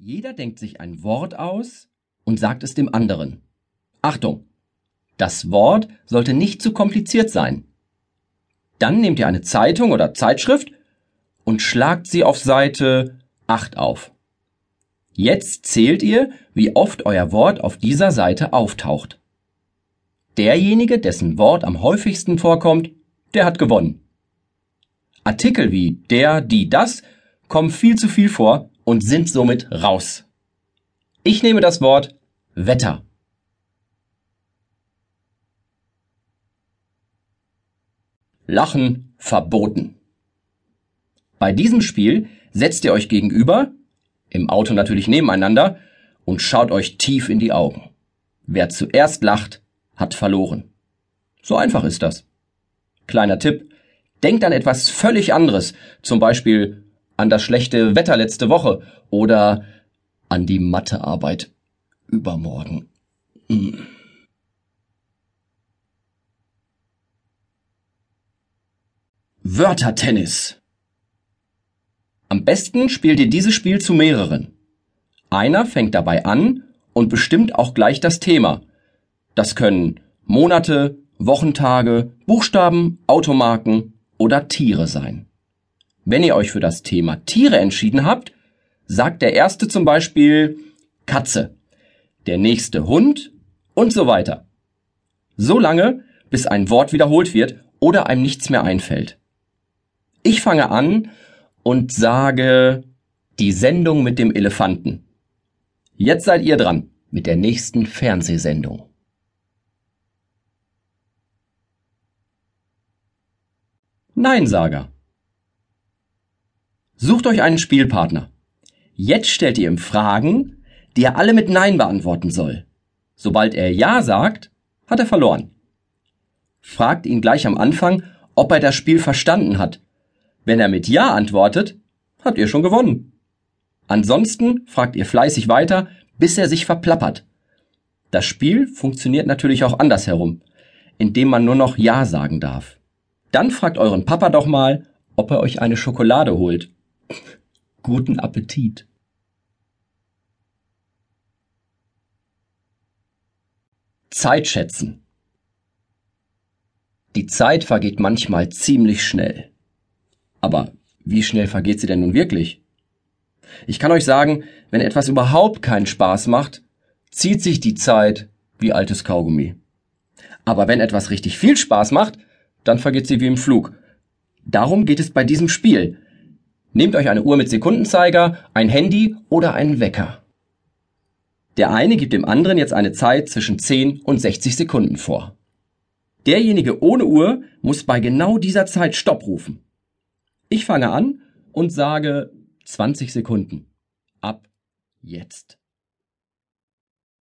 Jeder denkt sich ein Wort aus und sagt es dem anderen. Achtung! Das Wort sollte nicht zu kompliziert sein. Dann nehmt ihr eine Zeitung oder Zeitschrift und schlagt sie auf Seite 8 auf. Jetzt zählt ihr, wie oft euer Wort auf dieser Seite auftaucht. Derjenige, dessen Wort am häufigsten vorkommt, der hat gewonnen. Artikel wie der, die, das kommen viel zu viel vor und sind somit raus. Ich nehme das Wort Wetter. Lachen verboten. Bei diesem Spiel setzt ihr euch gegenüber, im Auto natürlich nebeneinander, und schaut euch tief in die Augen. Wer zuerst lacht, hat verloren. So einfach ist das. Kleiner Tipp, denkt an etwas völlig anderes, zum Beispiel an das schlechte Wetter letzte Woche oder an die Mathearbeit übermorgen. Hm. Wörtertennis. Am besten spielt ihr dieses Spiel zu mehreren. Einer fängt dabei an und bestimmt auch gleich das Thema. Das können Monate, Wochentage, Buchstaben, Automarken oder Tiere sein. Wenn ihr euch für das Thema Tiere entschieden habt, sagt der erste zum Beispiel Katze, der nächste Hund und so weiter. So lange, bis ein Wort wiederholt wird oder einem nichts mehr einfällt. Ich fange an und sage die Sendung mit dem Elefanten. Jetzt seid ihr dran mit der nächsten Fernsehsendung. Neinsager. Sucht euch einen Spielpartner. Jetzt stellt ihr ihm Fragen, die er alle mit Nein beantworten soll. Sobald er Ja sagt, hat er verloren. Fragt ihn gleich am Anfang, ob er das Spiel verstanden hat. Wenn er mit Ja antwortet, habt ihr schon gewonnen. Ansonsten fragt ihr fleißig weiter, bis er sich verplappert. Das Spiel funktioniert natürlich auch andersherum, indem man nur noch Ja sagen darf. Dann fragt euren Papa doch mal, ob er euch eine Schokolade holt. Guten Appetit. Zeit schätzen. Die Zeit vergeht manchmal ziemlich schnell. Aber wie schnell vergeht sie denn nun wirklich? Ich kann euch sagen, wenn etwas überhaupt keinen Spaß macht, zieht sich die Zeit wie altes Kaugummi. Aber wenn etwas richtig viel Spaß macht, dann vergeht sie wie im Flug. Darum geht es bei diesem Spiel. Nehmt euch eine Uhr mit Sekundenzeiger, ein Handy oder einen Wecker. Der eine gibt dem anderen jetzt eine Zeit zwischen 10 und 60 Sekunden vor. Derjenige ohne Uhr muss bei genau dieser Zeit Stopp rufen. Ich fange an und sage 20 Sekunden. Ab jetzt.